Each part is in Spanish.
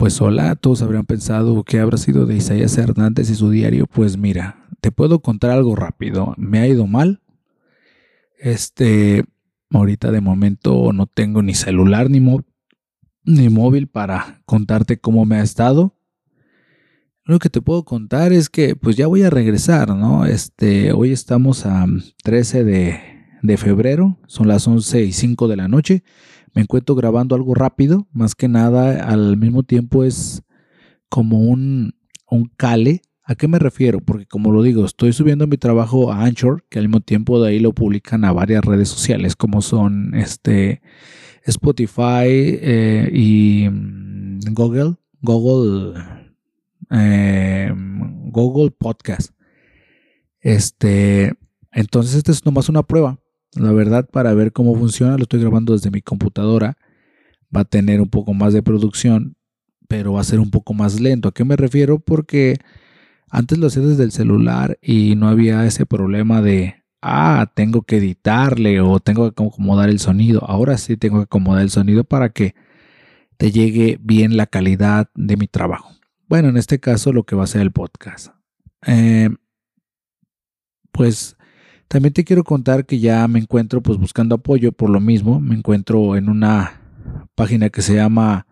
Pues hola, todos habrían pensado que habrá sido de Isaías Hernández y su diario. Pues mira, te puedo contar algo rápido. Me ha ido mal. Este, ahorita de momento no tengo ni celular ni, ni móvil para contarte cómo me ha estado. Lo que te puedo contar es que pues ya voy a regresar, ¿no? Este, hoy estamos a 13 de, de febrero, son las 11 y 5 de la noche. Me encuentro grabando algo rápido, más que nada al mismo tiempo es como un, un cale. ¿A qué me refiero? Porque como lo digo, estoy subiendo mi trabajo a Anchor, que al mismo tiempo de ahí lo publican a varias redes sociales, como son este Spotify eh, y mm, Google, Google, eh, Google Podcast. Este, entonces, esta es nomás una prueba. La verdad, para ver cómo funciona, lo estoy grabando desde mi computadora. Va a tener un poco más de producción, pero va a ser un poco más lento. ¿A qué me refiero? Porque antes lo hacía desde el celular y no había ese problema de, ah, tengo que editarle o tengo que acomodar el sonido. Ahora sí tengo que acomodar el sonido para que te llegue bien la calidad de mi trabajo. Bueno, en este caso lo que va a ser el podcast. Eh, pues también te quiero contar que ya me encuentro pues buscando apoyo por lo mismo. Me encuentro en una página que se llama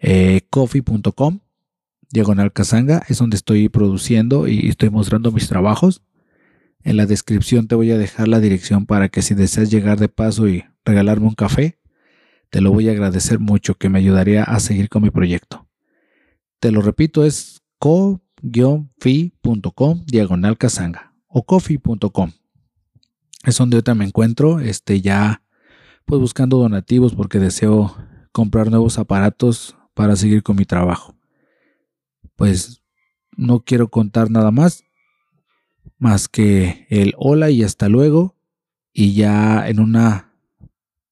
eh, coffee.com, diagonal casanga. Es donde estoy produciendo y estoy mostrando mis trabajos. En la descripción te voy a dejar la dirección para que si deseas llegar de paso y regalarme un café, te lo voy a agradecer mucho que me ayudaría a seguir con mi proyecto. Te lo repito, es co-fi.com diagonal casanga o coffee.com es donde ahorita me encuentro, este ya pues buscando donativos porque deseo comprar nuevos aparatos para seguir con mi trabajo. Pues no quiero contar nada más, más que el hola y hasta luego. Y ya en una,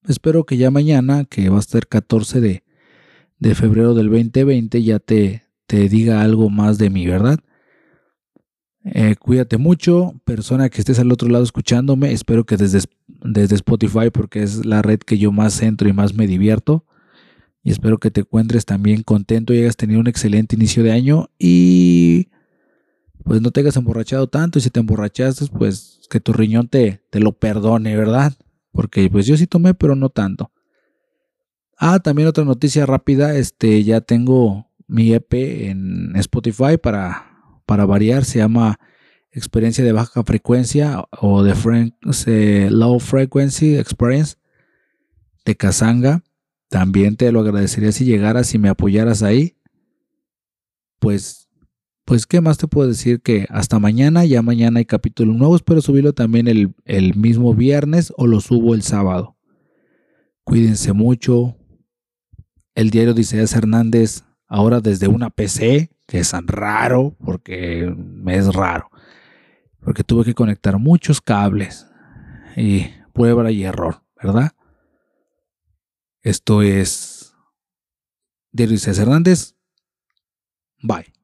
espero que ya mañana, que va a ser 14 de, de febrero del 2020, ya te, te diga algo más de mí, ¿verdad? Eh, cuídate mucho, persona que estés al otro lado escuchándome. Espero que desde, desde Spotify, porque es la red que yo más entro y más me divierto. Y espero que te encuentres también contento y hayas tenido un excelente inicio de año. Y pues no te hayas emborrachado tanto. Y si te emborrachaste, pues que tu riñón te, te lo perdone, ¿verdad? Porque pues yo sí tomé, pero no tanto. Ah, también otra noticia rápida. Este, ya tengo mi EP en Spotify para para variar, se llama experiencia de baja frecuencia o de low frequency experience de Kazanga. También te lo agradecería si llegaras y me apoyaras ahí. Pues, pues, ¿qué más te puedo decir? Que hasta mañana, ya mañana hay capítulo nuevo. Espero subirlo también el, el mismo viernes o lo subo el sábado. Cuídense mucho. El diario de Hernández, ahora desde una PC que es raro, porque me es raro, porque tuve que conectar muchos cables y prueba y error, ¿verdad? Esto es de Luis Hernández. Bye.